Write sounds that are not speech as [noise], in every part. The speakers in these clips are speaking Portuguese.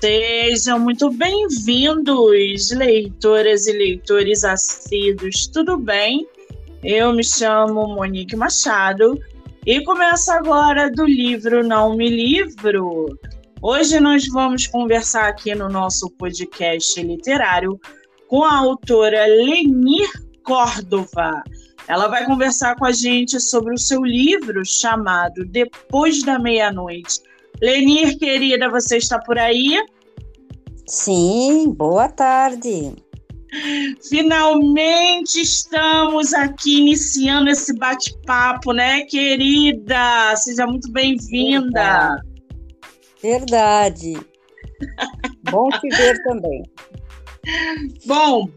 Sejam muito bem-vindos, leitoras e leitores assíduos, tudo bem? Eu me chamo Monique Machado e começo agora do livro Não Me Livro. Hoje nós vamos conversar aqui no nosso podcast literário com a autora Lenir Córdova. Ela vai conversar com a gente sobre o seu livro chamado Depois da Meia-Noite Lenir, querida, você está por aí? Sim, boa tarde. Finalmente estamos aqui iniciando esse bate-papo, né, querida? Seja muito bem-vinda. Verdade. [laughs] Bom te ver também. Bom,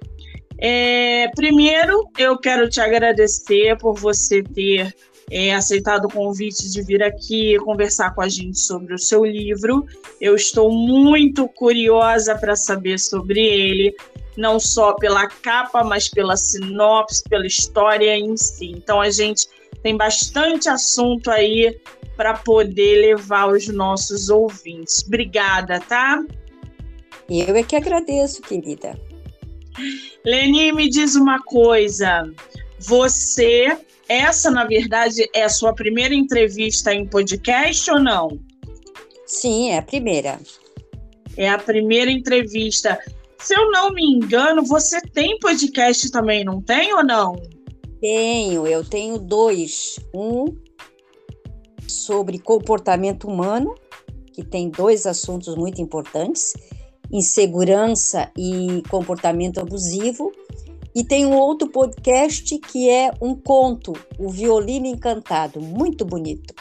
é, primeiro eu quero te agradecer por você ter é, aceitado o convite de vir aqui conversar com a gente sobre o seu livro. Eu estou muito curiosa para saber sobre ele, não só pela capa, mas pela sinopse, pela história em si. Então a gente tem bastante assunto aí para poder levar aos nossos ouvintes. Obrigada, tá? Eu é que agradeço, querida. Leni, me diz uma coisa. Você essa, na verdade, é a sua primeira entrevista em podcast ou não? Sim, é a primeira. É a primeira entrevista. Se eu não me engano, você tem podcast também, não tem ou não? Tenho, eu tenho dois. Um sobre comportamento humano, que tem dois assuntos muito importantes: insegurança e comportamento abusivo e tem um outro podcast que é um conto, O Violino Encantado, muito bonito.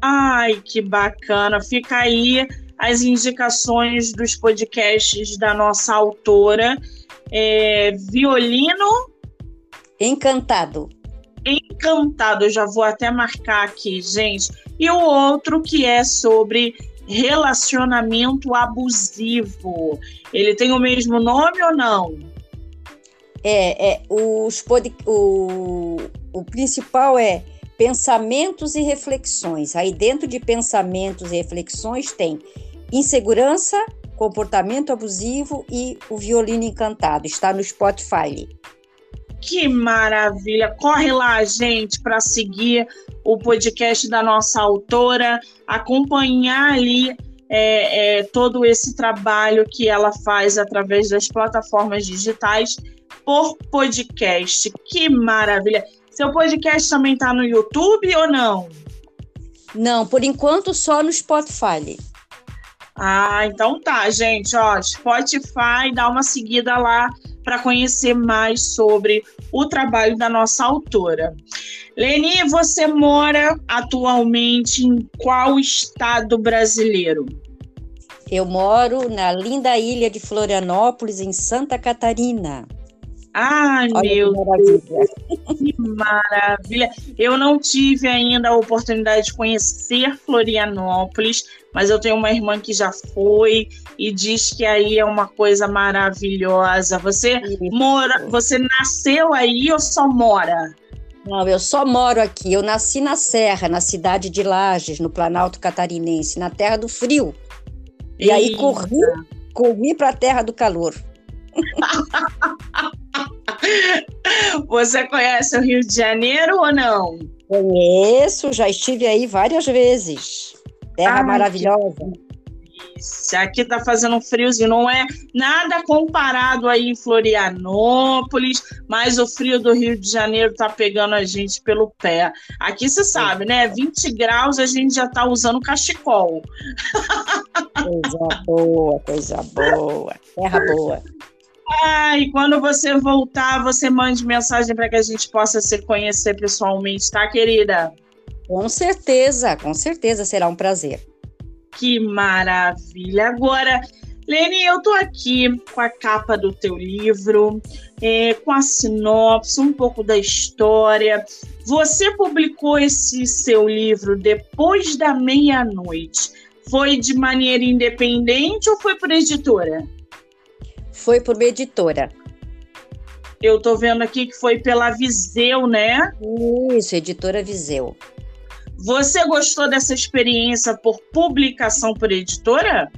Ai, que bacana! Fica aí as indicações dos podcasts da nossa autora. É, violino Encantado. Encantado, eu já vou até marcar aqui, gente. E o outro que é sobre relacionamento abusivo. Ele tem o mesmo nome ou não? É, é os pod, o, o principal é pensamentos e reflexões. Aí dentro de pensamentos e reflexões tem insegurança, comportamento abusivo e o violino encantado. Está no Spotify. Que maravilha! Corre lá, gente, para seguir o podcast da nossa autora, acompanhar ali é, é, todo esse trabalho que ela faz através das plataformas digitais por podcast. Que maravilha! Seu podcast também está no YouTube ou não? Não, por enquanto só no Spotify. Ah, então tá, gente, ó, Spotify, dá uma seguida lá para conhecer mais sobre o trabalho da nossa autora. Leni, você mora atualmente em qual estado brasileiro? Eu moro na linda ilha de Florianópolis, em Santa Catarina. Ai, Olha meu Deus, que maravilha! Eu não tive ainda a oportunidade de conhecer Florianópolis, mas eu tenho uma irmã que já foi e diz que aí é uma coisa maravilhosa. Você Isso. mora, você nasceu aí ou só mora? Não, eu só moro aqui. Eu nasci na Serra, na cidade de Lages, no Planalto Catarinense, na terra do frio. E Eita. aí corri, corri para a terra do calor. [laughs] [laughs] Você conhece o Rio de Janeiro ou não? Conheço, já estive aí várias vezes. Terra maravilhosa. Isso, aqui tá fazendo um friozinho, não é nada comparado aí em Florianópolis, mas o frio do Rio de Janeiro tá pegando a gente pelo pé. Aqui você sabe, né? 20 graus a gente já tá usando cachecol. Coisa boa, coisa boa. Terra boa. Ah, e quando você voltar, você mande mensagem para que a gente possa se conhecer pessoalmente, tá, querida? Com certeza, com certeza será um prazer. Que maravilha! Agora, Lene, eu tô aqui com a capa do teu livro, é, com a sinopse, um pouco da história. Você publicou esse seu livro depois da meia-noite. Foi de maneira independente ou foi por editora? Foi por uma editora. Eu tô vendo aqui que foi pela Viseu, né? Isso, editora Viseu. Você gostou dessa experiência por publicação por editora?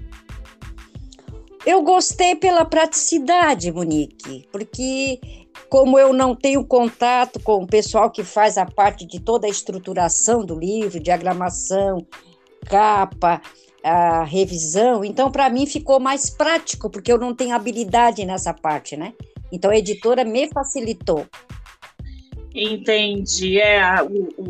eu gostei pela praticidade, Monique, porque como eu não tenho contato com o pessoal que faz a parte de toda a estruturação do livro, diagramação, capa, a revisão, então para mim ficou mais prático, porque eu não tenho habilidade nessa parte, né? Então a editora me facilitou. Entendi. É, a,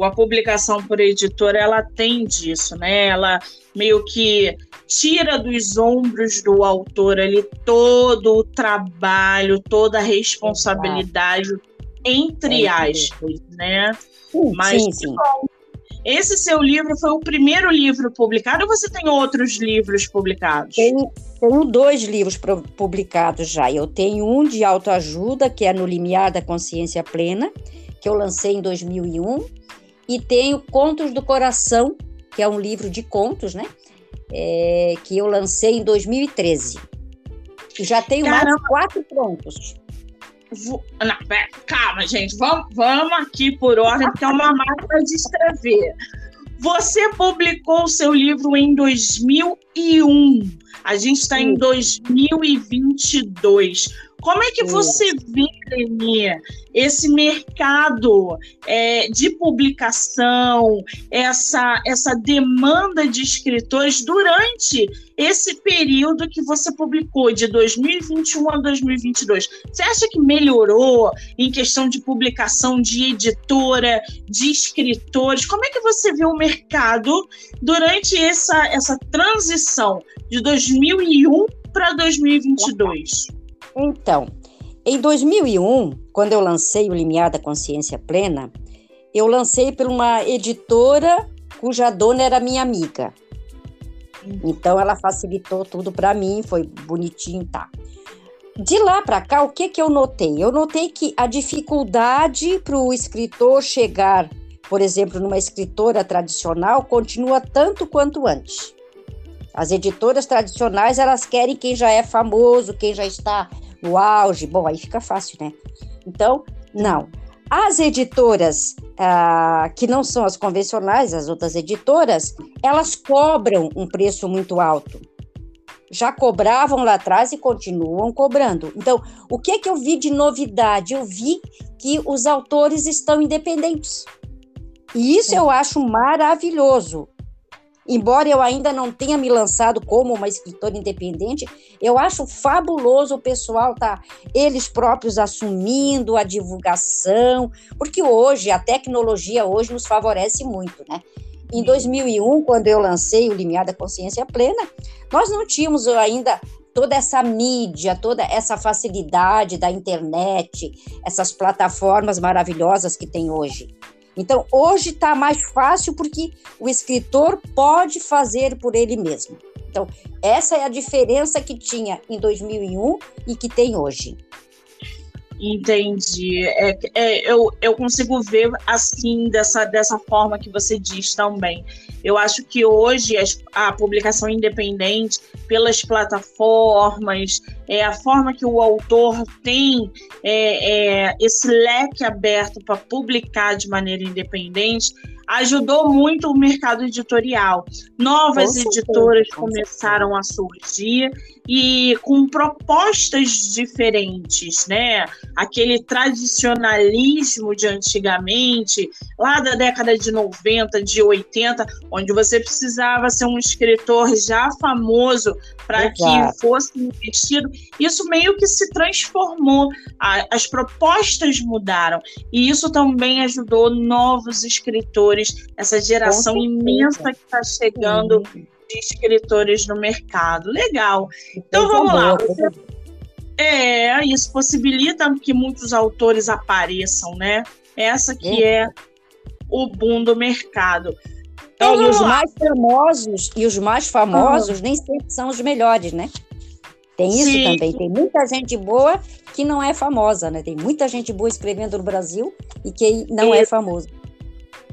a publicação por editora, ela tem disso, né? Ela meio que tira dos ombros do autor ali todo o trabalho, toda a responsabilidade, Exato. entre é, aspas, né? Sim, Mas sim, sim. Esse seu livro foi o primeiro livro publicado ou você tem outros livros publicados? Tenho, tenho dois livros publicados já. Eu tenho um de autoajuda, que é No Limiar da Consciência Plena, que eu lancei em 2001, e tenho Contos do Coração, que é um livro de contos, né? É, que eu lancei em 2013. E já tenho Caramba. mais quatro prontos. Vou... Não, pera, calma, gente. Vamos, vamos aqui por ordem, porque é uma máquina de escrever. Você publicou o seu livro em 2001. A gente está em 2022. Como é que você vê, Leni, esse mercado é, de publicação, essa, essa demanda de escritores durante esse período que você publicou, de 2021 a 2022? Você acha que melhorou em questão de publicação de editora, de escritores? Como é que você vê o mercado durante essa, essa transição de 2001 para 2022? Então, em 2001, quando eu lancei o Limiar da Consciência Plena, eu lancei por uma editora cuja dona era minha amiga. Então ela facilitou tudo para mim, foi bonitinho, tá. De lá para cá, o que que eu notei? Eu notei que a dificuldade para o escritor chegar, por exemplo, numa escritora tradicional, continua tanto quanto antes. As editoras tradicionais, elas querem quem já é famoso, quem já está no auge. Bom, aí fica fácil, né? Então, não. As editoras ah, que não são as convencionais, as outras editoras, elas cobram um preço muito alto. Já cobravam lá atrás e continuam cobrando. Então, o que é que eu vi de novidade? Eu vi que os autores estão independentes. E isso eu acho maravilhoso. Embora eu ainda não tenha me lançado como uma escritora independente, eu acho fabuloso o pessoal tá eles próprios assumindo a divulgação, porque hoje a tecnologia hoje nos favorece muito, né? Em 2001, quando eu lancei o Limiar da Consciência Plena, nós não tínhamos ainda toda essa mídia, toda essa facilidade da internet, essas plataformas maravilhosas que tem hoje. Então, hoje está mais fácil porque o escritor pode fazer por ele mesmo. Então, essa é a diferença que tinha em 2001 e que tem hoje. Entendi. É, é, eu, eu consigo ver assim, dessa, dessa forma que você diz também. Eu acho que hoje a publicação independente, pelas plataformas, é, a forma que o autor tem é, é, esse leque aberto para publicar de maneira independente, ajudou muito o mercado editorial. Novas editoras começaram a surgir e com propostas diferentes, né? Aquele tradicionalismo de antigamente, lá da década de 90, de 80, onde você precisava ser um escritor já famoso para que fosse investido. Isso meio que se transformou, as propostas mudaram e isso também ajudou novos escritores, essa geração imensa que está chegando Sim. De escritores no mercado. Legal. Então vamos lá. Você... É, isso possibilita que muitos autores apareçam, né? Essa que é, é o boom do mercado. Então, é, e os lá. mais famosos, e os mais famosos uhum. nem sempre são os melhores, né? Tem isso Sim. também. Tem muita gente boa que não é famosa, né? Tem muita gente boa escrevendo no Brasil e que não é famoso.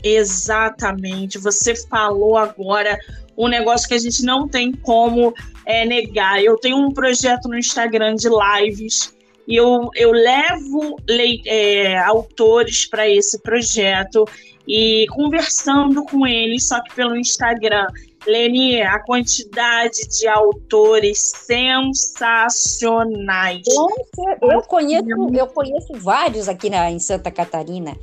Exatamente. Você falou agora um negócio que a gente não tem como é, negar. Eu tenho um projeto no Instagram de lives e eu, eu levo é, autores para esse projeto e conversando com eles, só que pelo Instagram. Leni, a quantidade de autores sensacionais. Eu conheço, eu conheço vários aqui na, em Santa Catarina,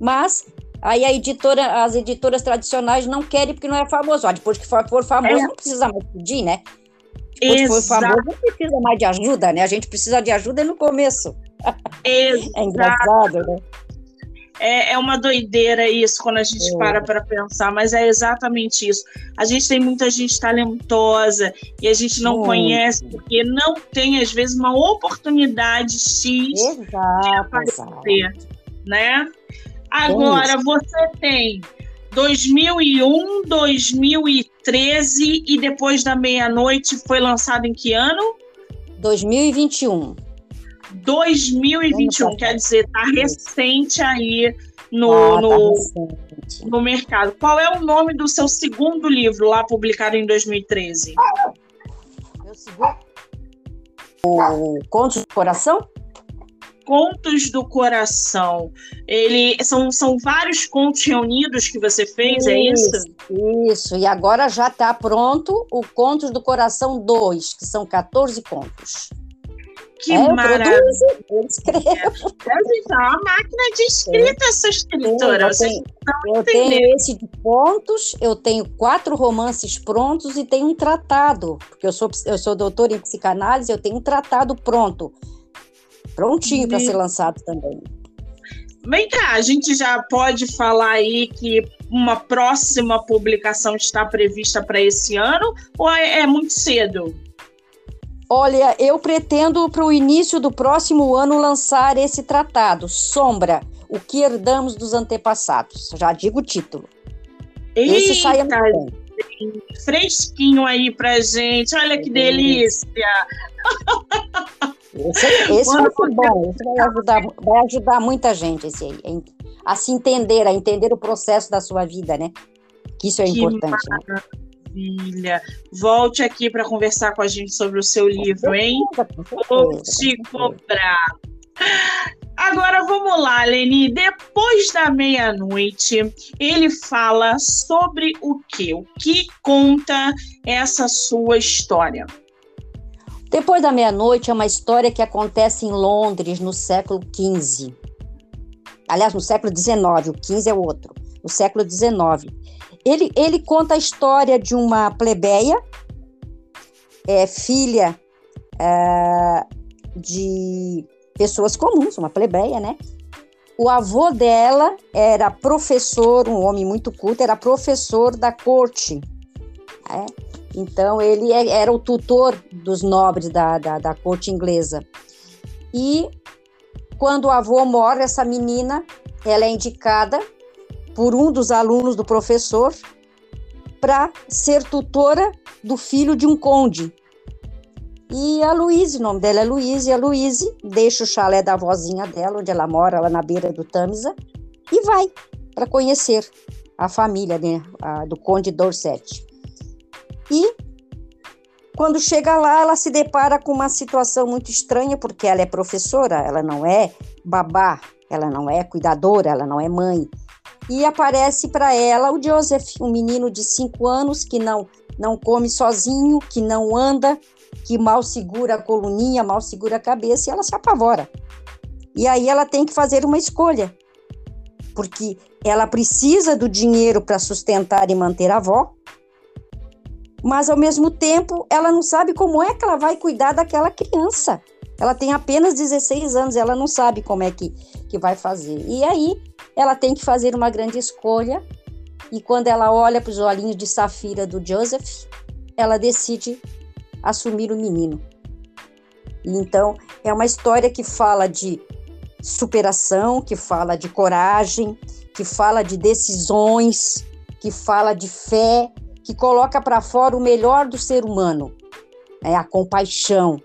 mas aí a editora, as editoras tradicionais não querem porque não é famoso. Ah, depois que for, for famoso, é. não precisa mais pedir, né? Depois que for famoso, não precisa mais de ajuda, né? A gente precisa de ajuda no começo. [laughs] Exato. é engraçado, né? É, é uma doideira isso quando a gente é. para para pensar, mas é exatamente isso. A gente tem muita gente talentosa e a gente não conhece porque não tem, às vezes, uma oportunidade X exato, de aparecer, né? Agora, você tem 2001, 2013 e depois da meia-noite foi lançado em que ano? 2021. 2021, quer dizer, tá recente aí no, ah, tá no, recente. no mercado. Qual é o nome do seu segundo livro lá publicado em 2013? Meu segundo? O Contos do Coração? Contos do Coração. Ele são, são vários contos reunidos que você fez, isso, é isso? Isso, e agora já está pronto o Contos do Coração 2, que são 14 contos. Que é, maravilha! Eu escrevo. [laughs] É, uma máquina de escrita, essa escritora. Eu, tenho, eu tenho esse de contos, eu tenho quatro romances prontos e tenho um tratado, porque eu sou, eu sou doutora em psicanálise, eu tenho um tratado pronto, prontinho para ser lançado também. Vem cá, a gente já pode falar aí que uma próxima publicação está prevista para esse ano ou é, é muito cedo? Olha, eu pretendo para o início do próximo ano lançar esse tratado, Sombra, o que herdamos dos antepassados. Já digo o título. Eita, esse sai fresquinho aí pra gente. Olha que delícia. [laughs] Esse, esse vai ser bom, esse vai ajudar, vai ajudar muita gente esse aí, a se entender, a entender o processo da sua vida, né? Que isso é que importante. Né? Maravilha. Volte aqui para conversar com a gente sobre o seu livro, hein? Vou te cobrar. Agora vamos lá, Leni. Depois da meia-noite, ele fala sobre o quê? O que conta essa sua história? Depois da meia-noite é uma história que acontece em Londres no século XV. Aliás, no século XIX, o XV é outro. No século XIX. Ele, ele conta a história de uma plebeia, é, filha é, de pessoas comuns, uma plebeia, né? O avô dela era professor, um homem muito culto, era professor da corte. Né? Então, ele é, era o tutor dos nobres da, da, da corte inglesa. E quando o avô morre, essa menina, ela é indicada por um dos alunos do professor para ser tutora do filho de um conde. E a Luíse, o nome dela é Luíse, a Luíse deixa o chalé da vozinha dela, onde ela mora, lá na beira do Tamisa, e vai para conhecer a família né, a, do conde Dorset. E quando chega lá, ela se depara com uma situação muito estranha, porque ela é professora, ela não é babá, ela não é cuidadora, ela não é mãe, e aparece para ela o Joseph, um menino de cinco anos que não não come sozinho, que não anda, que mal segura a coluninha, mal segura a cabeça, e ela se apavora. E aí ela tem que fazer uma escolha, porque ela precisa do dinheiro para sustentar e manter a avó, mas ao mesmo tempo ela não sabe como é que ela vai cuidar daquela criança. Ela tem apenas 16 anos, ela não sabe como é que, que vai fazer. E aí ela tem que fazer uma grande escolha. E quando ela olha para os olhinhos de safira do Joseph, ela decide assumir o menino. Então é uma história que fala de superação, que fala de coragem, que fala de decisões, que fala de fé, que coloca para fora o melhor do ser humano, né? a compaixão,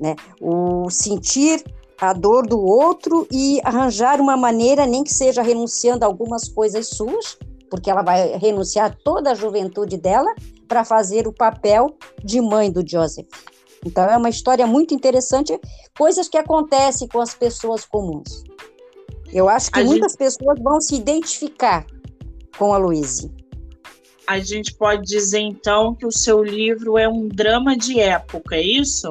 né? o sentir a dor do outro e arranjar uma maneira, nem que seja renunciando a algumas coisas suas, porque ela vai renunciar toda a juventude dela para fazer o papel de mãe do Joseph. Então é uma história muito interessante, coisas que acontecem com as pessoas comuns. Eu acho que a muitas gente... pessoas vão se identificar com a Louise. A gente pode dizer então que o seu livro é um drama de época, é isso?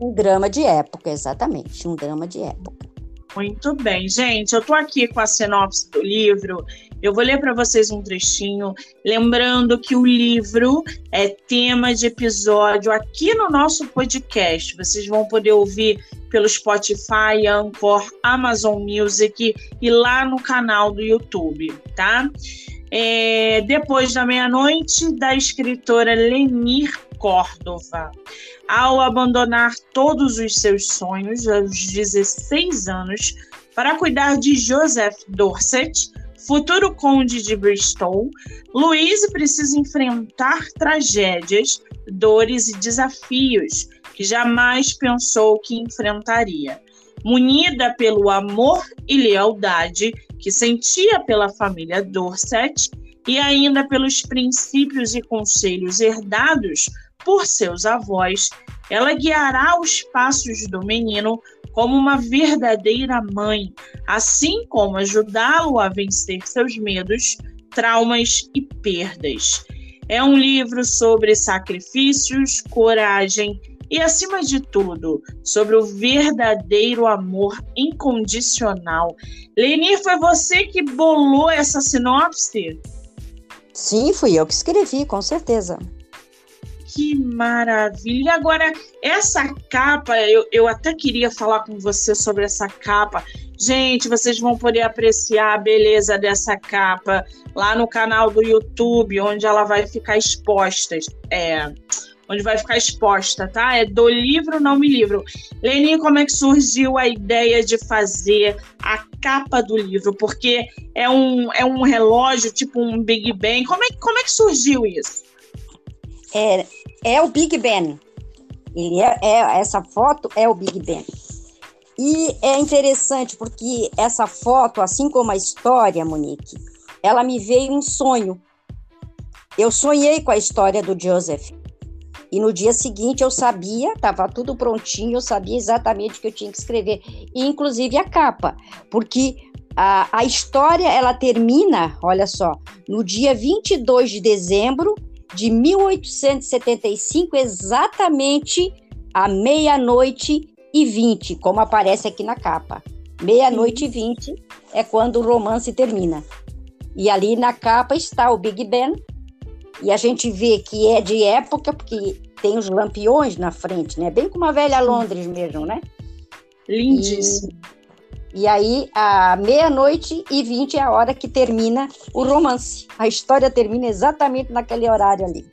Um drama de época, exatamente, um drama de época. Muito bem, gente. Eu estou aqui com a sinopse do livro. Eu vou ler para vocês um trechinho, lembrando que o livro é tema de episódio aqui no nosso podcast. Vocês vão poder ouvir pelo Spotify, Anchor, Amazon Music e lá no canal do YouTube, tá? É, depois da meia-noite, da escritora Lenir Córdova. Ao abandonar todos os seus sonhos aos 16 anos para cuidar de Joseph Dorset, futuro conde de Bristol, Louise precisa enfrentar tragédias, dores e desafios que jamais pensou que enfrentaria. Munida pelo amor e lealdade que sentia pela família Dorset e ainda pelos princípios e conselhos herdados por seus avós, ela guiará os passos do menino como uma verdadeira mãe, assim como ajudá-lo a vencer seus medos, traumas e perdas. É um livro sobre sacrifícios, coragem e, acima de tudo, sobre o verdadeiro amor incondicional. Leni, foi você que bolou essa sinopse? Sim, fui eu que escrevi, com certeza. Que maravilha! E agora, essa capa, eu, eu até queria falar com você sobre essa capa. Gente, vocês vão poder apreciar a beleza dessa capa lá no canal do YouTube, onde ela vai ficar exposta. É, onde vai ficar exposta, tá? É do livro Não Me Livro. Lenin, como é que surgiu a ideia de fazer a capa do livro? Porque é um, é um relógio, tipo um Big Bang. Como é, como é que surgiu isso? é, é o Big Ben. Ele é, é, essa foto é o Big Ben. E é interessante porque essa foto, assim como a história, Monique, ela me veio em sonho. Eu sonhei com a história do Joseph. E no dia seguinte eu sabia, estava tudo prontinho, eu sabia exatamente o que eu tinha que escrever, e inclusive a capa, porque a, a história ela termina, olha só, no dia 22 de dezembro de 1875, exatamente à meia-noite e vinte, como aparece aqui na capa. Meia-noite e vinte é quando o romance termina. E ali na capa está o Big Ben, e a gente vê que é de época, porque tem os lampiões na frente, né? Bem como a velha Londres mesmo, né? Lindíssimo. E e aí, à meia-noite e vinte é a hora que termina o romance. A história termina exatamente naquele horário ali.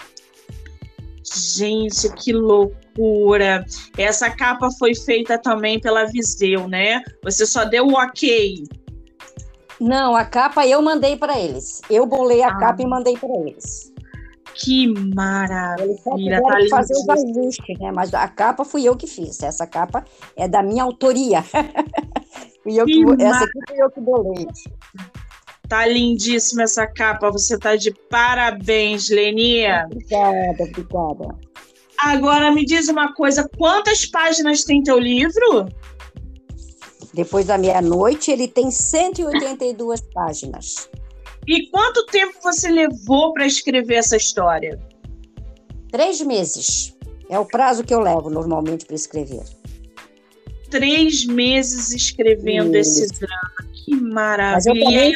Gente, que loucura! Essa capa foi feita também pela Viseu, né? Você só deu o ok. Não, a capa eu mandei para eles. Eu bolei a ah. capa e mandei para eles. Que maravilha! Tá fazer os ajustes, né? Mas a capa fui eu que fiz. Essa capa é da minha autoria. [laughs] Eu que, que essa aqui fui eu que bolei. Tá lindíssima essa capa, você tá de parabéns, Lenia. Obrigada, obrigada. Agora me diz uma coisa, quantas páginas tem teu livro? Depois da meia-noite, ele tem 182 páginas. E quanto tempo você levou para escrever essa história? Três meses. É o prazo que eu levo normalmente para escrever três meses escrevendo Isso. esse drama. Que maravilha.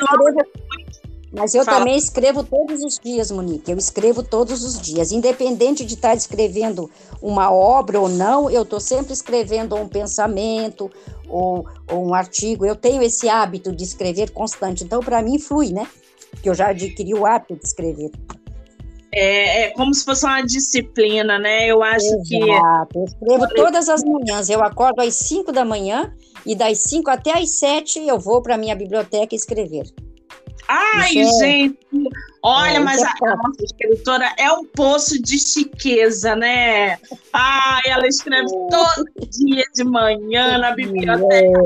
Mas eu também escrevo todos os dias, Monique. Eu escrevo todos os dias. Independente de estar escrevendo uma obra ou não, eu estou sempre escrevendo um pensamento ou, ou, um artigo. Eu tenho esse hábito de escrever constante. Então, para mim, flui, né? Porque eu já adquiri o hábito de escrever. É, é, como se fosse uma disciplina, né? Eu acho Exato. que. Eu escrevo todas as manhãs. Eu acordo às 5 da manhã e das 5 até às 7 eu vou para a minha biblioteca escrever. Ai, é... gente! Olha, é, mas a, a, nossa escritora é um poço de chiqueza, né? Ai, ela escreve todo dia de manhã na biblioteca.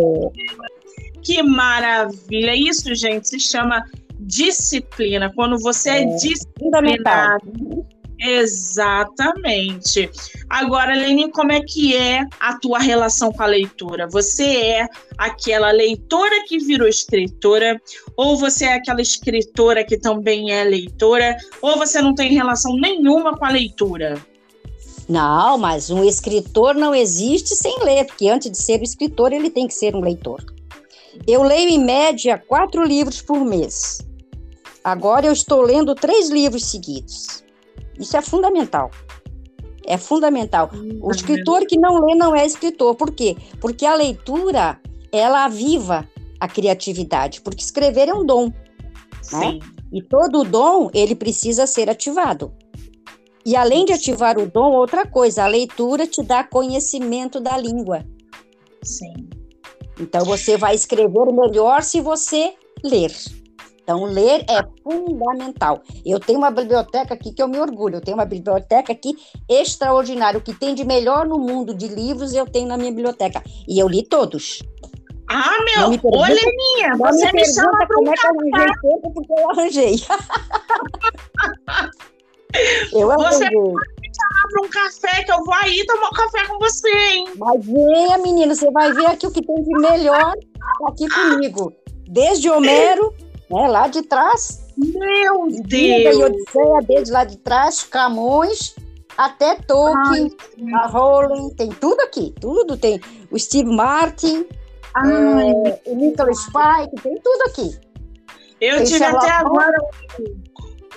Que maravilha! Isso, gente, se chama disciplina. Quando você é, é disciplinado, Exatamente. Agora, Leni, como é que é a tua relação com a leitura? Você é aquela leitora que virou escritora, ou você é aquela escritora que também é leitora, ou você não tem relação nenhuma com a leitura? Não, mas um escritor não existe sem ler, porque antes de ser escritor, ele tem que ser um leitor. Eu leio em média quatro livros por mês. Agora eu estou lendo três livros seguidos. Isso é fundamental. É fundamental. O escritor que não lê não é escritor. Por quê? Porque a leitura, ela aviva a criatividade, porque escrever é um dom. Né? E todo dom, ele precisa ser ativado. E além de ativar o dom, outra coisa, a leitura te dá conhecimento da língua. Sim. Então você vai escrever melhor se você ler. Então, ler é fundamental. Eu tenho uma biblioteca aqui que eu me orgulho. Eu tenho uma biblioteca aqui extraordinária. O que tem de melhor no mundo de livros eu tenho na minha biblioteca. E eu li todos. Ah, meu! Ô, Leninha, você me, me chama para um como café. é que eu arranjei tempo, porque eu arranjei. [laughs] eu arranjei. Você pode me chamar para um café, que eu vou aí tomar um café com você, hein? Mas venha, menino, você vai ver aqui o que tem de melhor aqui comigo. Desde Homero né? Lá de trás. Meu Deus! E Odisseia, desde lá de trás, Camões, até Tolkien, Ai, a Rowling, tem tudo aqui, tudo tem. O Steve Martin, é, o Nicholas Spike, tem tudo aqui. Eu tem tive até agora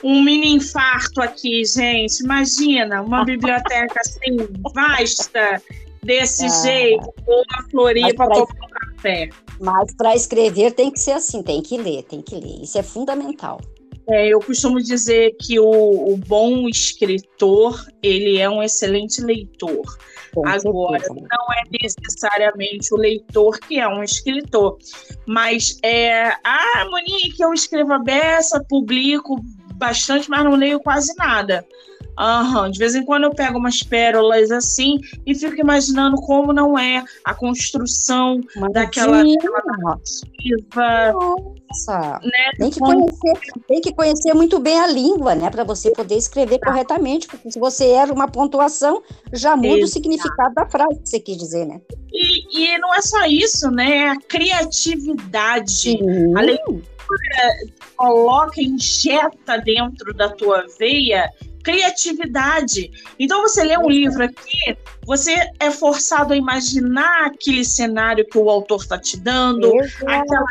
um, mini infarto aqui, gente. Imagina, uma biblioteca assim, vasta, desse ah, jeito, ou a Floripa tomar um café. Mas para escrever tem que ser assim, tem que ler, tem que ler. Isso é fundamental. É, eu costumo dizer que o, o, bom escritor ele é um excelente leitor. Com Agora, certeza. não é necessariamente o leitor que é um escritor, mas é, ah, Monique, eu escrevo a beça, publico bastante, mas não leio quase nada. De vez em quando eu pego umas pérolas assim e fico imaginando como não é a construção Mas daquela, daquela narrativa. Nossa. Né? Tem, que conhecer, tem que conhecer muito bem a língua, né? Para você poder escrever tá. corretamente, porque se você erra uma pontuação, já muda Exato. o significado da frase que você quis dizer, né? E, e não é só isso, né? É a criatividade. Sim. A leitura coloca, injeta dentro da tua veia criatividade. Então, você lê um livro aqui, você é forçado a imaginar aquele cenário que o autor está te dando. Aquela,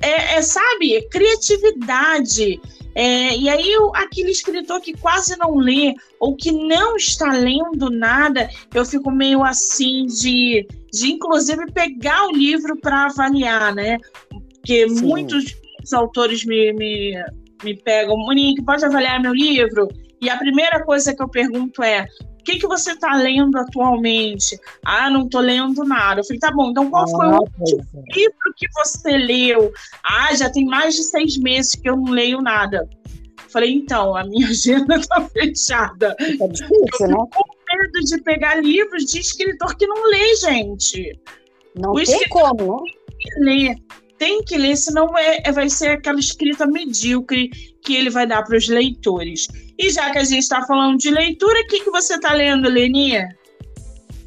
é, é, sabe, criatividade. É, e aí, aquele escritor que quase não lê ou que não está lendo nada, eu fico meio assim de, de inclusive, pegar o livro para avaliar, né? Porque Sim. muitos autores me, me, me pegam, Monique, pode avaliar meu livro? E a primeira coisa que eu pergunto é: o que, que você está lendo atualmente? Ah, não estou lendo nada. Eu falei, tá bom, então qual foi o último livro que você leu? Ah, já tem mais de seis meses que eu não leio nada. Eu falei, então, a minha [laughs] agenda está fechada. É difícil, né? com medo de pegar livros de escritor que não lê, gente. Não o tem como, né? Ler tem que ler, senão é, é, vai ser aquela escrita medíocre que ele vai dar para os leitores. E já que a gente está falando de leitura, o que, que você está lendo, Lenia?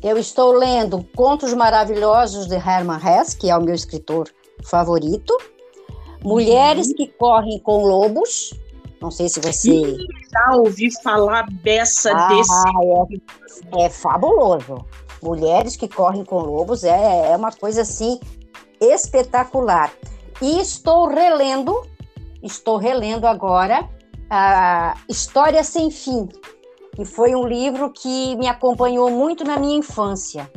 Eu estou lendo Contos Maravilhosos de Herman Hesse, que é o meu escritor favorito. Mulheres uhum. que Correm com Lobos. Não sei se você. Já ouvi falar beça ah, desse. É, é fabuloso. Mulheres que Correm com Lobos é, é uma coisa assim espetacular. E estou relendo, estou relendo agora a História Sem Fim, que foi um livro que me acompanhou muito na minha infância.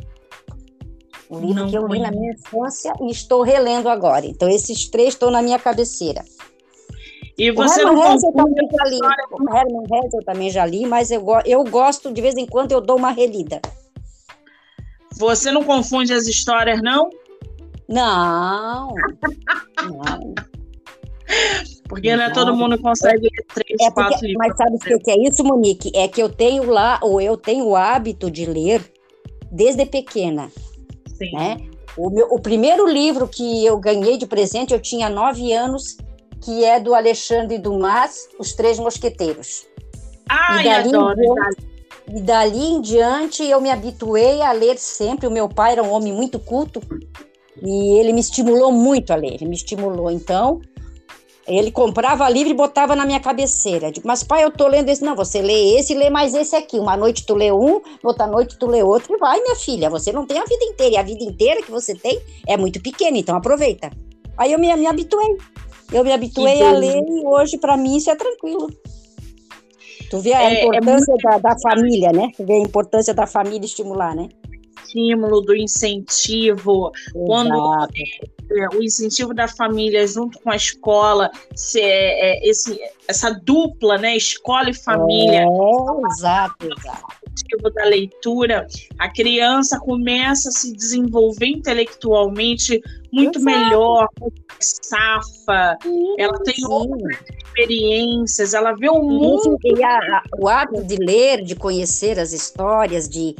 Um livro Não que eu li na minha infância e estou relendo agora. Então, esses três estão na minha cabeceira. E você o Herman não Hesse também já li. O Herman Hesse eu também já li, mas eu, eu gosto, de vez em quando, eu dou uma relida. Você não confunde as histórias, não? Não. não. [laughs] Porque não é todo mundo consegue ler três, é quatro livros. Mas sabe o que é isso, Monique? É que eu tenho lá, ou eu tenho o hábito de ler desde pequena. Sim. Né? O, meu, o primeiro livro que eu ganhei de presente, eu tinha nove anos, que é do Alexandre Dumas, Os Três Mosqueteiros. Ai, e dali adoro. e dali em diante eu me habituei a ler sempre. O meu pai era um homem muito culto e ele me estimulou muito a ler. Ele me estimulou. Então, ele comprava livro e botava na minha cabeceira. Digo, mas pai, eu tô lendo esse. Não, você lê esse e lê mais esse aqui. Uma noite tu lê um, outra noite tu lê outro. E vai, minha filha, você não tem a vida inteira. E a vida inteira que você tem é muito pequena, então aproveita. Aí eu me, me habituei. Eu me habituei a ler e hoje, para mim, isso é tranquilo. Tu vê a é, é importância é muito... da, da família, né? Tu vê a importância da família estimular, né? Estímulo, do incentivo, Exato. quando é, o incentivo da família junto com a escola, se, é, é esse, essa dupla, né, escola e família. É, exato, exato da leitura, a criança começa a se desenvolver intelectualmente muito Exato. melhor, safa, sim, ela tem sim. outras experiências, ela vê o mundo. E a, o ato de ler, de conhecer as histórias, de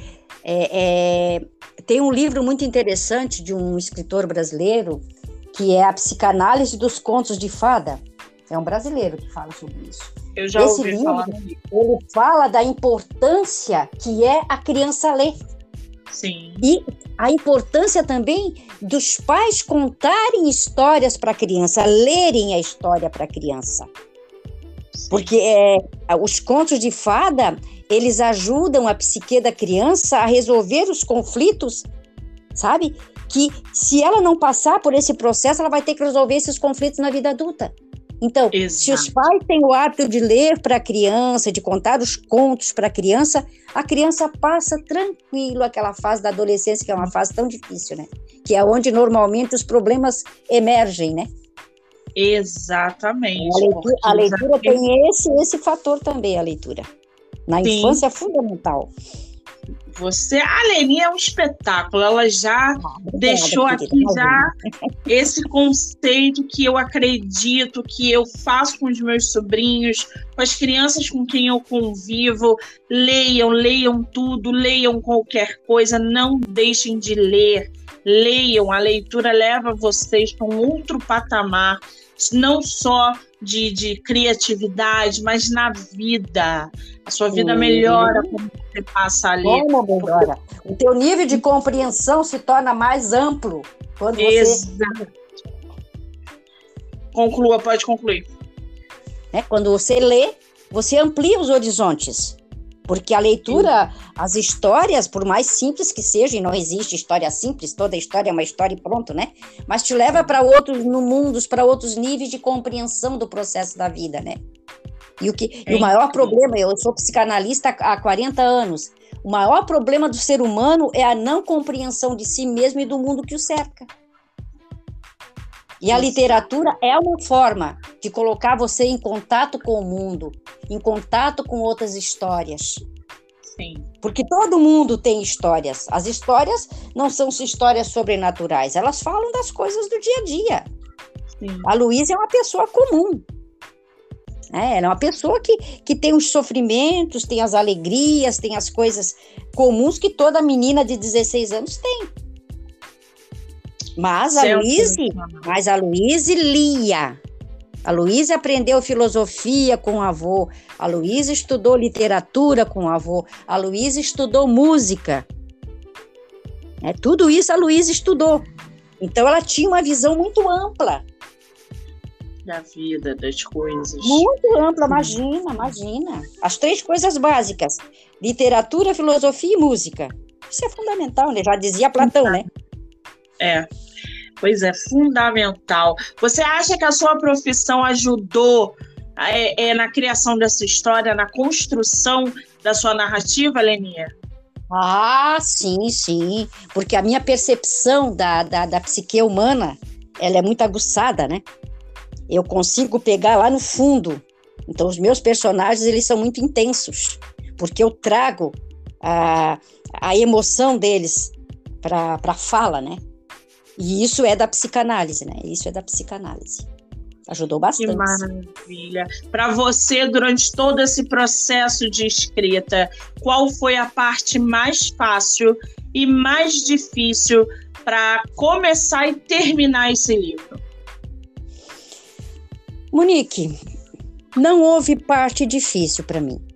é, é, tem um livro muito interessante de um escritor brasileiro que é a psicanálise dos contos de fada. É um brasileiro que fala sobre isso. Eu já Esse ouvi livro, falar. Ele fala da importância que é a criança ler. Sim. E a importância também dos pais contarem histórias para a criança, lerem a história para a criança. Porque é, os contos de fada, eles ajudam a psique da criança a resolver os conflitos, sabe? Que se ela não passar por esse processo, ela vai ter que resolver esses conflitos na vida adulta. Então, Exato. se os pais têm o hábito de ler para a criança, de contar os contos para a criança, a criança passa tranquilo aquela fase da adolescência, que é uma fase tão difícil, né? Que é onde normalmente os problemas emergem, né? Exatamente. A leitura, a leitura tem esse, esse fator também, a leitura. Na Sim. infância é fundamental. Você, a Leni é um espetáculo. Ela já ah, deixou aqui já esse conceito que eu acredito que eu faço com os meus sobrinhos, com as crianças com quem eu convivo. Leiam, leiam tudo, leiam qualquer coisa, não deixem de ler. Leiam, a leitura leva vocês para um outro patamar não só de, de criatividade, mas na vida. A sua vida Sim. melhora quando você passa ali. Como melhora? O teu nível de compreensão se torna mais amplo quando você... Exato. Conclua, pode concluir. É, quando você lê, você amplia os horizontes. Porque a leitura, as histórias, por mais simples que sejam, e não existe história simples, toda história é uma história e pronto, né? Mas te leva para outros no mundos, para outros níveis de compreensão do processo da vida, né? E o, que, é e o maior problema, eu sou psicanalista há 40 anos, o maior problema do ser humano é a não compreensão de si mesmo e do mundo que o cerca. E a literatura é uma forma de colocar você em contato com o mundo, em contato com outras histórias. Sim. Porque todo mundo tem histórias. As histórias não são histórias sobrenaturais, elas falam das coisas do dia a dia. Sim. A Luísa é uma pessoa comum. É, ela é uma pessoa que, que tem os sofrimentos, tem as alegrias, tem as coisas comuns que toda menina de 16 anos tem. Mas a Luíse, mas a Luíse lia. A Luísa aprendeu filosofia com o avô. A Luísa estudou literatura com o avô. A Luísa estudou música. É, tudo isso a Luísa estudou. Então ela tinha uma visão muito ampla da vida, das coisas. Muito ampla, imagina, imagina. As três coisas básicas: literatura, filosofia e música. Isso é fundamental, né? Já dizia Platão, né? É. Pois é, fundamental. Você acha que a sua profissão ajudou é, é, na criação dessa história, na construção da sua narrativa, Lenia? Ah, sim, sim. Porque a minha percepção da, da, da psique humana, ela é muito aguçada, né? Eu consigo pegar lá no fundo. Então, os meus personagens, eles são muito intensos. Porque eu trago a, a emoção deles para a fala, né? E isso é da psicanálise, né? Isso é da psicanálise. Ajudou bastante. Que maravilha. Para você, durante todo esse processo de escrita, qual foi a parte mais fácil e mais difícil para começar e terminar esse livro? Monique, não houve parte difícil para mim.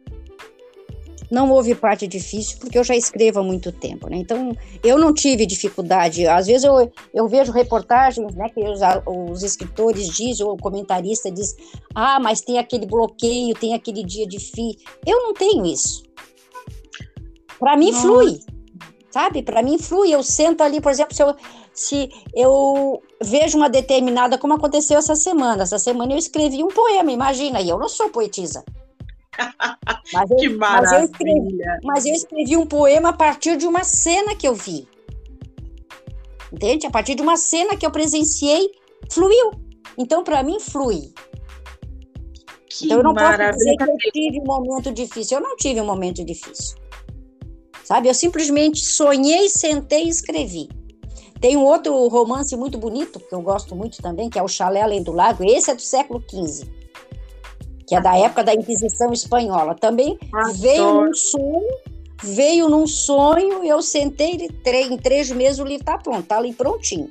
Não houve parte difícil, porque eu já escrevo há muito tempo, né? Então, eu não tive dificuldade. Às vezes eu, eu vejo reportagens, né, que os, os escritores dizem, ou o comentarista diz, ah, mas tem aquele bloqueio, tem aquele dia difícil. Eu não tenho isso. Para mim, Nossa. flui, sabe? Para mim, flui. Eu sento ali, por exemplo, se eu, se eu vejo uma determinada, como aconteceu essa semana. Essa semana eu escrevi um poema, imagina, e eu não sou poetisa. Mas eu, que maravilha! Mas eu, escrevi, mas eu escrevi um poema a partir de uma cena que eu vi. Entende? A partir de uma cena que eu presenciei, fluiu. Então, para mim, flui. Que então, eu não maravilha. posso dizer que eu tive um momento difícil. Eu não tive um momento difícil. Sabe? Eu simplesmente sonhei, sentei e escrevi. Tem um outro romance muito bonito, que eu gosto muito também, que é O Chalé Além do Lago. Esse é do século XV que é da época da Inquisição Espanhola. Também Adoro. veio num sonho, veio num sonho, eu sentei em três meses o livro está pronto, está ali prontinho.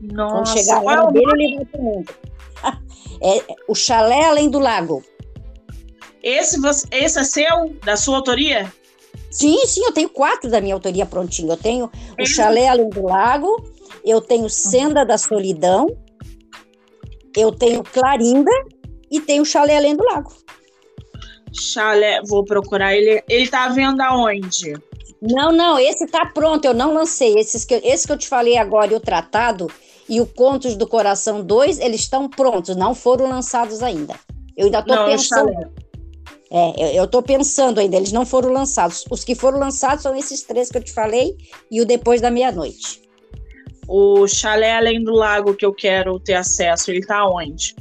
Nossa, Quando chegar lá dele, ele vai para o mundo. [laughs] É, o Chalé Além do Lago. Esse, esse é seu, da sua autoria? Sim, sim, eu tenho quatro da minha autoria prontinho. Eu tenho o Chalé Além do Lago, eu tenho Senda da Solidão, eu tenho Clarinda e tem o Chalé Além do Lago. Chalé, vou procurar ele. Ele tá vendo aonde? Não, não, esse tá pronto, eu não lancei. Esses que, esse que eu te falei agora e o Tratado e o Contos do Coração 2, eles estão prontos, não foram lançados ainda. Eu ainda tô não, pensando. É, eu, eu tô pensando ainda, eles não foram lançados. Os que foram lançados são esses três que eu te falei e o Depois da Meia-Noite. O Chalé Além do Lago que eu quero ter acesso, ele tá onde?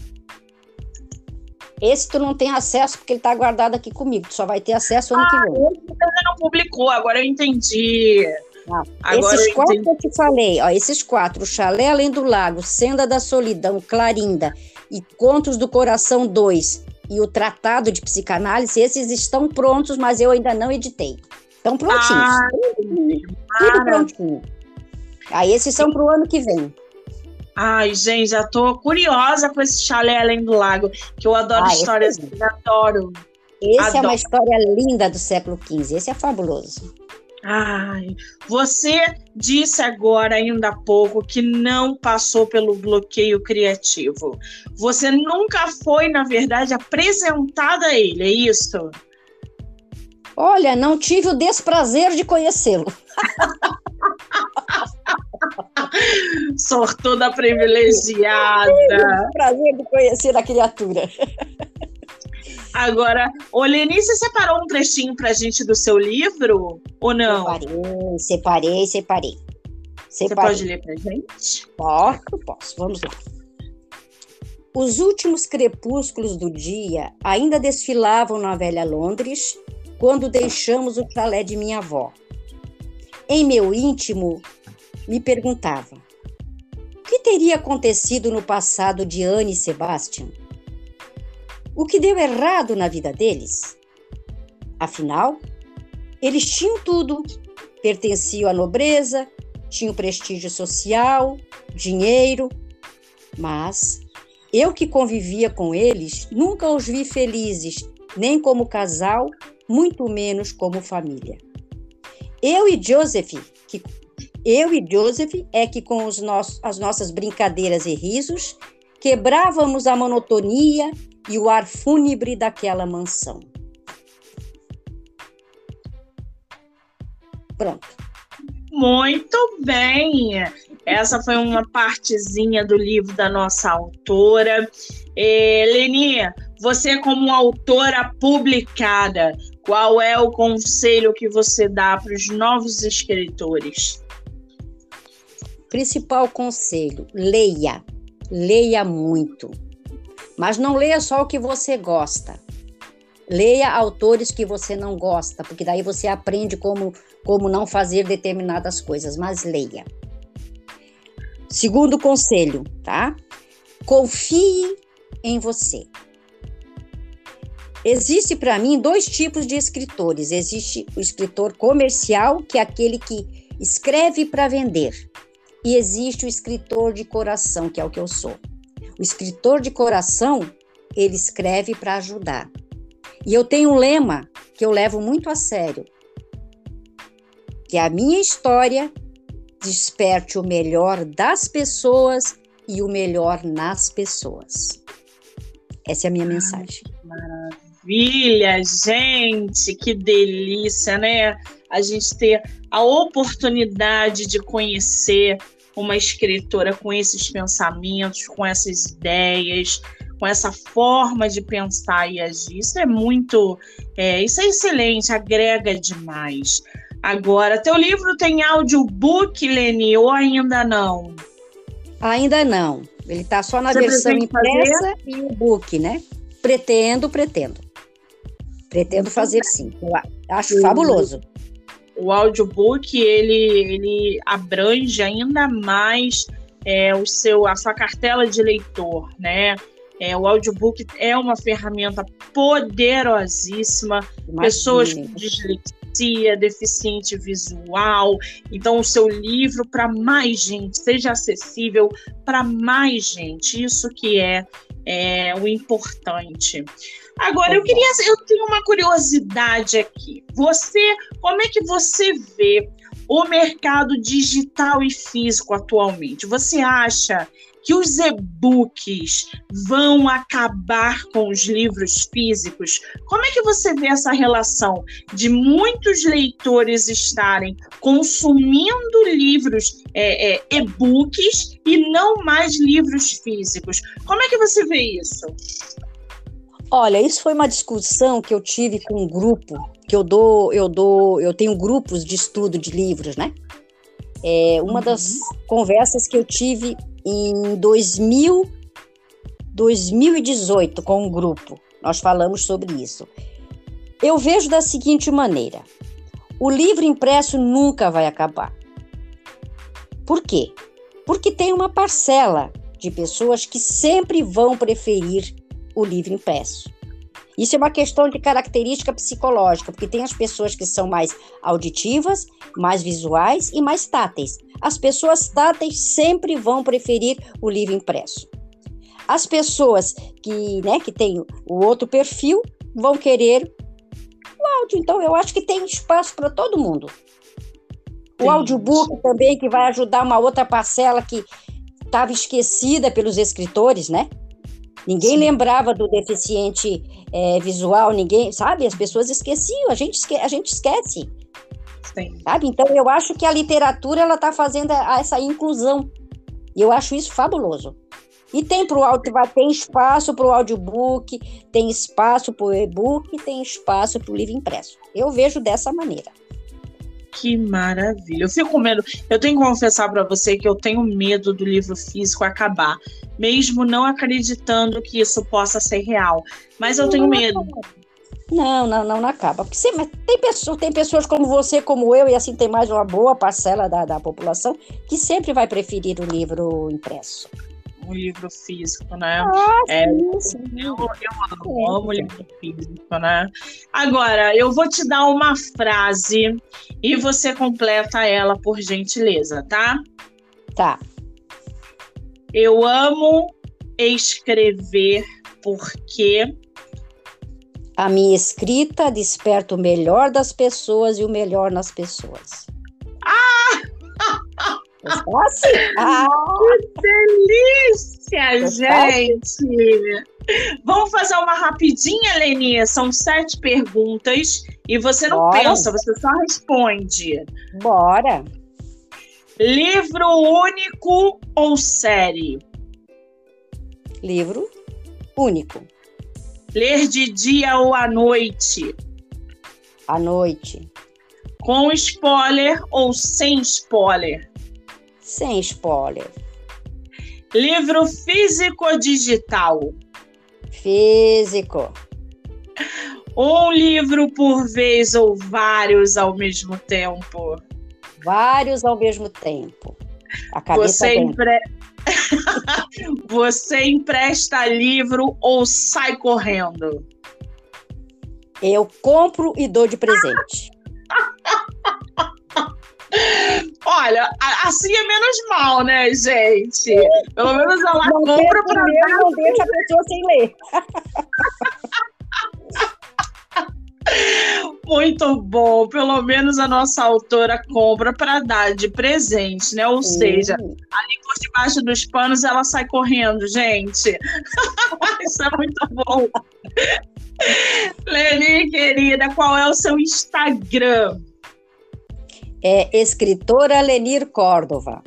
Esse tu não tem acesso porque ele está guardado aqui comigo. Tu só vai ter acesso ano ah, que vem. Esse você não publicou, agora eu entendi. Ah, agora esses eu quatro entendi. que eu te falei, ó, esses quatro, Chalé Além do Lago, Senda da Solidão, Clarinda e Contos do Coração 2 e o Tratado de Psicanálise, esses estão prontos, mas eu ainda não editei. Estão prontinhos. Ah, tudo prontinho. Aí esses são para o ano que vem. Ai, gente, já tô curiosa com esse chalé além do lago, que eu adoro ah, histórias, esse... adoro. Esse adoro. é uma história linda do século XV, esse é fabuloso. Ai, você disse agora, ainda há pouco, que não passou pelo bloqueio criativo. Você nunca foi, na verdade, apresentada a ele, é isso? Olha, não tive o desprazer de conhecê-lo. [laughs] [laughs] Sortuda privilegiada. Prazer de conhecer a criatura. Agora, ô Lenice, separou um trechinho pra gente do seu livro ou não? Separei, separei, separei. Você pode ler pra gente? Posso, posso. Vamos lá. Os últimos crepúsculos do dia ainda desfilavam na velha Londres quando deixamos o chalé de minha avó. Em meu íntimo, me perguntava: o que teria acontecido no passado de Anne e Sebastian? O que deu errado na vida deles? Afinal, eles tinham tudo, pertenciam à nobreza, tinham prestígio social, dinheiro, mas eu que convivia com eles nunca os vi felizes, nem como casal, muito menos como família. Eu e Joseph, que eu e Joseph é que com os nossos, as nossas brincadeiras e risos quebrávamos a monotonia e o ar fúnebre daquela mansão. Pronto. Muito bem. Essa foi uma partezinha do livro da nossa autora. Eh, Leni, você como autora publicada, qual é o conselho que você dá para os novos escritores? Principal conselho: leia, leia muito. Mas não leia só o que você gosta. Leia autores que você não gosta, porque daí você aprende como, como não fazer determinadas coisas, mas leia. Segundo conselho, tá? Confie em você. Existe para mim dois tipos de escritores. Existe o escritor comercial, que é aquele que escreve para vender e existe o escritor de coração, que é o que eu sou. O escritor de coração, ele escreve para ajudar. E eu tenho um lema que eu levo muito a sério. Que a minha história desperte o melhor das pessoas e o melhor nas pessoas. Essa é a minha mensagem. Maravilha, gente, que delícia, né? A gente ter a oportunidade de conhecer uma escritora com esses pensamentos, com essas ideias, com essa forma de pensar e agir. Isso é muito, é, isso é excelente, agrega demais. Agora, teu livro tem audiobook, Leni, ou ainda não? Ainda não. Ele está só na Você versão impressa e o book, né? Pretendo, pretendo. Pretendo fazer sim. Eu acho sim. fabuloso. O audiobook, ele, ele abrange ainda mais é, o seu, a sua cartela de leitor, né? É, o audiobook é uma ferramenta poderosíssima. Imagina. Pessoas com dislexia, deficiente visual. Então, o seu livro para mais gente, seja acessível para mais gente. Isso que é, é o importante. Agora, eu queria, eu tenho uma curiosidade aqui. Você, como é que você vê o mercado digital e físico atualmente? Você acha que os e-books vão acabar com os livros físicos? Como é que você vê essa relação de muitos leitores estarem consumindo livros é, é, e-books e não mais livros físicos? Como é que você vê isso? Olha, isso foi uma discussão que eu tive com um grupo que eu dou, eu dou, eu tenho grupos de estudo de livros, né? É uma uhum. das conversas que eu tive em 2000, 2018 com um grupo. Nós falamos sobre isso. Eu vejo da seguinte maneira: o livro impresso nunca vai acabar. Por quê? Porque tem uma parcela de pessoas que sempre vão preferir o livro impresso. Isso é uma questão de característica psicológica, porque tem as pessoas que são mais auditivas, mais visuais e mais táteis. As pessoas táteis sempre vão preferir o livro impresso. As pessoas que, né, que têm o outro perfil vão querer o áudio. Então, eu acho que tem espaço para todo mundo. O Sim. audiobook também, que vai ajudar uma outra parcela que estava esquecida pelos escritores, né? Ninguém Sim. lembrava do deficiente é, visual, ninguém, sabe? As pessoas esqueciam, a gente, esque a gente esquece. Sim. Sabe? Então, eu acho que a literatura ela está fazendo essa inclusão. E eu acho isso fabuloso. E tem pro audio, tem espaço para o audiobook, tem espaço para o e-book, tem espaço para o livro impresso. Eu vejo dessa maneira. Que maravilha. Eu fico com medo. Eu tenho que confessar para você que eu tenho medo do livro físico acabar, mesmo não acreditando que isso possa ser real. Mas eu tenho medo. Não, não, não, não acaba. Porque sim, tem, pessoas, tem pessoas como você, como eu, e assim tem mais uma boa parcela da, da população que sempre vai preferir o livro impresso um livro físico, né? Ah, é, sim, Eu, eu amo, amo livro físico, né? Agora, eu vou te dar uma frase e você completa ela por gentileza, tá? Tá. Eu amo escrever porque a minha escrita desperta o melhor das pessoas e o melhor nas pessoas. Ah! [laughs] Ah, que delícia, gente! Vamos fazer uma rapidinha, Leni. São sete perguntas e você não Bora. pensa, você só responde. Bora. Livro único ou série? Livro único. Ler de dia ou à noite? À noite. Com spoiler ou sem spoiler? Sem spoiler. Livro físico ou digital? Físico. Um livro por vez ou vários ao mesmo tempo? Vários ao mesmo tempo. A cabeça Você, empre... [laughs] Você empresta livro ou sai correndo? Eu compro e dou de presente. [laughs] Olha, assim é menos mal, né, gente? Pelo menos ela não compra para ler. Não deixa a pessoa sem ler. Muito bom. Pelo menos a nossa autora compra para dar de presente, né? Ou uhum. seja, ali por debaixo dos panos ela sai correndo, gente. [laughs] Isso é muito bom. Leni, querida, qual é o seu Instagram? É escritora Lenir Córdova.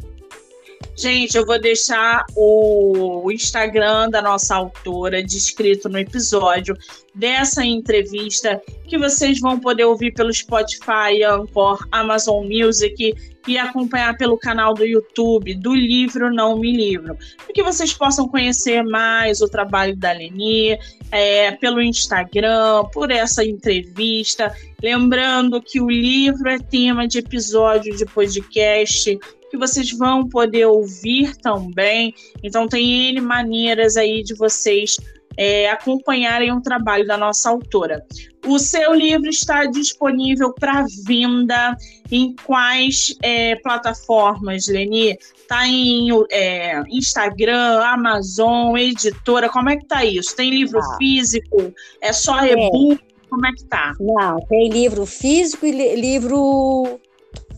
Gente, eu vou deixar o Instagram da nossa autora descrito no episódio dessa entrevista que vocês vão poder ouvir pelo Spotify, Anchor, Amazon Music e acompanhar pelo canal do YouTube do Livro Não Me Livro, para que vocês possam conhecer mais o trabalho da Leni, é, pelo Instagram, por essa entrevista. Lembrando que o livro é tema de episódio de podcast que vocês vão poder ouvir também. Então, tem N maneiras aí de vocês é, acompanharem o trabalho da nossa autora. O seu livro está disponível para venda em quais é, plataformas, Leni? Está em é, Instagram, Amazon, editora, como é que tá isso? Tem livro ah. físico? É só e-book? Como é que tá? Não, tem livro físico e livro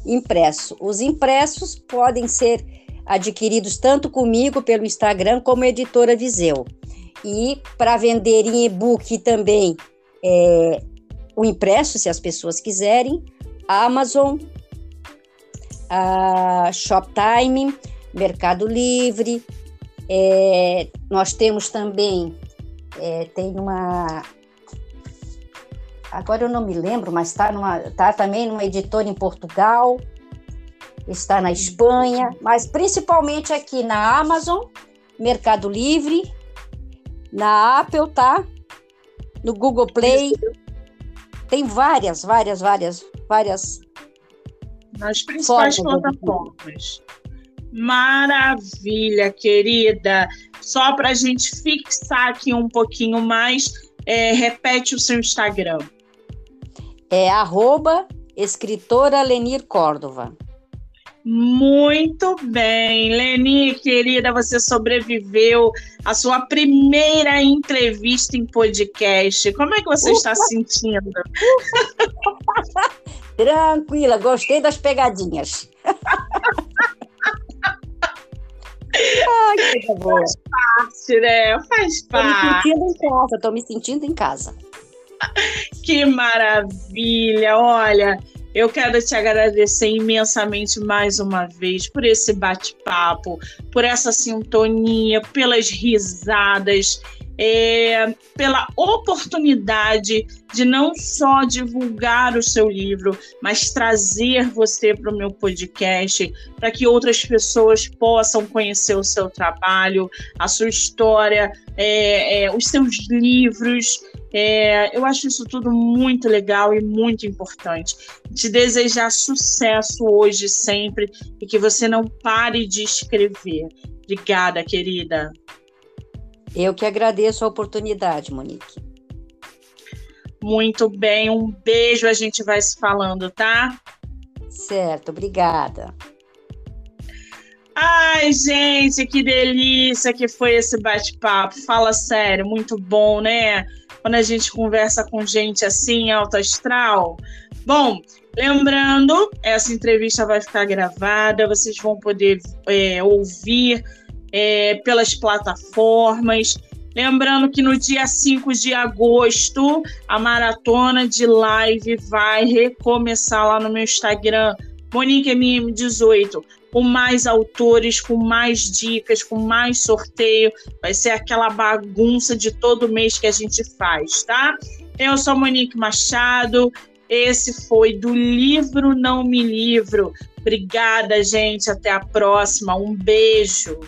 impresso. Os impressos podem ser adquiridos tanto comigo pelo Instagram como editora Viseu. E para vender em e-book também é, o impresso, se as pessoas quiserem, Amazon, a Shoptime, Mercado Livre. É, nós temos também, é, tem uma agora eu não me lembro, mas está tá também numa editora em Portugal, está na Espanha, mas principalmente aqui na Amazon, Mercado Livre, na Apple, tá? No Google Play. Tem várias, várias, várias, várias. Nas principais plataformas. Maravilha, querida. Só para a gente fixar aqui um pouquinho mais, é, repete o seu Instagram. É arroba escritora Lenir Córdova. Muito bem, Leni, querida, você sobreviveu à sua primeira entrevista em podcast. Como é que você Ufa. está se sentindo? [laughs] Tranquila, gostei das pegadinhas. [laughs] Ai, que boa. Faz parte, né? Faz parte. Estou me sentindo em casa, estou me sentindo em casa. [laughs] que maravilha! Olha, eu quero te agradecer imensamente mais uma vez por esse bate-papo, por essa sintonia, pelas risadas, é, pela oportunidade de não só divulgar o seu livro, mas trazer você para o meu podcast, para que outras pessoas possam conhecer o seu trabalho, a sua história, é, é, os seus livros. É, eu acho isso tudo muito legal e muito importante. Te desejar sucesso hoje, sempre, e que você não pare de escrever. Obrigada, querida. Eu que agradeço a oportunidade, Monique. Muito bem, um beijo, a gente vai se falando, tá? Certo, obrigada. Ai, gente, que delícia que foi esse bate-papo. Fala sério, muito bom, né? Quando a gente conversa com gente assim, alto astral. Bom, lembrando, essa entrevista vai ficar gravada, vocês vão poder é, ouvir é, pelas plataformas. Lembrando que no dia 5 de agosto, a maratona de live vai recomeçar lá no meu Instagram, MoniqueMM18, com mais autores, com mais dicas, com mais sorteio. Vai ser aquela bagunça de todo mês que a gente faz, tá? Eu sou Monique Machado. Esse foi do livro Não Me Livro. Obrigada, gente. Até a próxima. Um beijo.